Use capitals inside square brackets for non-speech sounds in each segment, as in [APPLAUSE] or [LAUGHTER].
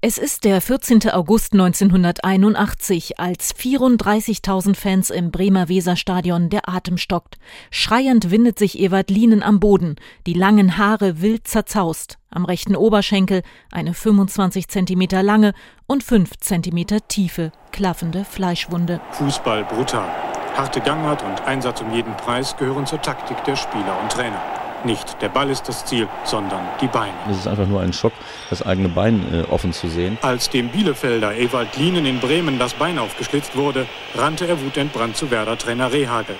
Es ist der 14. August 1981, als 34.000 Fans im Bremer Weserstadion der Atem stockt. Schreiend windet sich Ewald Lienen am Boden, die langen Haare wild zerzaust, am rechten Oberschenkel eine 25 Zentimeter lange und 5 Zentimeter tiefe, klaffende Fleischwunde. Fußball brutal. Harte Gangart und Einsatz um jeden Preis gehören zur Taktik der Spieler und Trainer. Nicht der Ball ist das Ziel, sondern die Beine. Es ist einfach nur ein Schock, das eigene Bein äh, offen zu sehen. Als dem Bielefelder Ewald Lienen in Bremen das Bein aufgeschlitzt wurde, rannte er wutentbrannt zu Werder-Trainer Rehagel.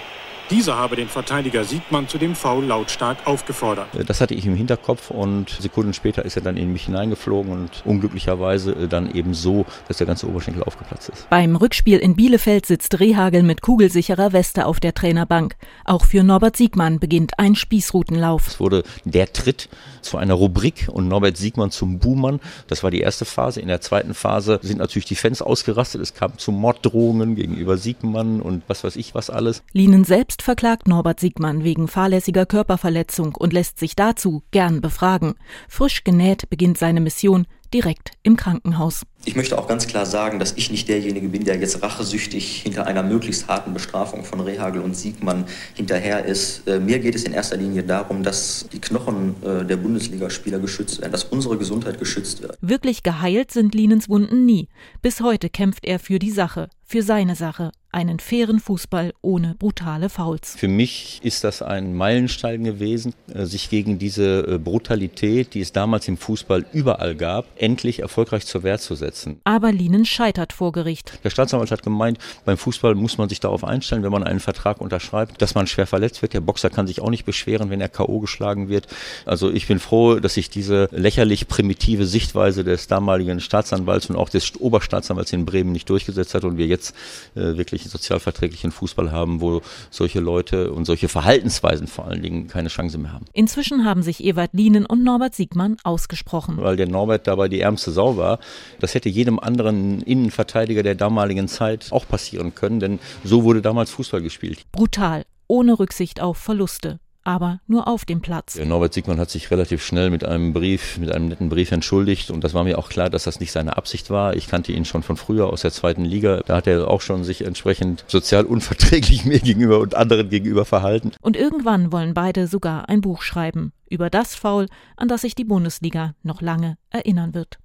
Dieser habe den Verteidiger Siegmann zu dem Foul lautstark aufgefordert. Äh, das hatte ich im Hinterkopf und Sekunden später ist er dann in mich hineingeflogen und unglücklicherweise dann eben so, dass der ganze Oberschenkel aufgeplatzt ist. Beim Rückspiel in Bielefeld sitzt Rehagel mit kugelsicherer Weste auf der Trainerbank. Auch für Norbert Siegmann beginnt ein Spießrutenlauf. Es wurde der Tritt zu einer Rubrik und Norbert Siegmann zum Buhmann. Das war die erste Phase. In der zweiten Phase sind natürlich die Fans ausgerastet. Es kam zu Morddrohungen gegenüber Siegmann und was weiß ich was alles. Lienen selbst Selbst verklagt Norbert Siegmann wegen fahrlässiger Körperverletzung und lässt sich dazu gern befragen. Frisch genäht beginnt seine Mission direkt im Krankenhaus. Ich möchte auch ganz klar sagen, dass ich nicht derjenige bin, der jetzt rachesüchtig hinter einer möglichst harten Bestrafung von Rehagel und Siegmann hinterher ist. Äh, mir geht es in erster Linie darum, dass die Knochen äh, der Bundesligaspieler geschützt werden, dass unsere Gesundheit geschützt wird. Wirklich geheilt sind Linens Wunden nie. Bis heute kämpft er für die Sache, für seine Sache, einen fairen Fußball ohne brutale Fouls. Für mich ist das ein Meilenstein gewesen, äh, sich gegen diese Brutalität, die es damals im Fußball überall gab, endlich erfolgreich zur Wehr zu setzen. Aber Lienen scheitert vor Gericht. Der Staatsanwalt hat gemeint, beim Fußball muss man sich darauf einstellen, wenn man einen Vertrag unterschreibt, dass man schwer verletzt wird. Der Boxer kann sich auch nicht beschweren, wenn er K.O. geschlagen wird. Also ich bin froh, dass sich diese lächerlich primitive Sichtweise des damaligen Staatsanwalts und auch des Oberstaatsanwalts in Bremen nicht durchgesetzt hat und wir jetzt äh, wirklich sozialverträglichen Fußball haben, wo solche Leute und solche Verhaltensweisen vor allen Dingen keine Chance mehr haben. Inzwischen haben sich Ewald Lienen und Norbert Siegmann ausgesprochen. Weil der Norbert dabei die ärmste Sau war. Das hätte jedem anderen Innenverteidiger der damaligen Zeit auch passieren können, denn so wurde damals Fußball gespielt. Brutal, ohne Rücksicht auf Verluste aber nur auf dem Platz. Norbert Siegmann hat sich relativ schnell mit einem Brief, mit einem netten Brief entschuldigt und das war mir auch klar, dass das nicht seine Absicht war. Ich kannte ihn schon von früher aus der zweiten Liga. Da hat er auch schon sich entsprechend sozial unverträglich [LAUGHS] mir gegenüber und anderen gegenüber verhalten. Und irgendwann wollen beide sogar ein Buch schreiben über das Foul, an das sich die Bundesliga noch lange erinnern wird.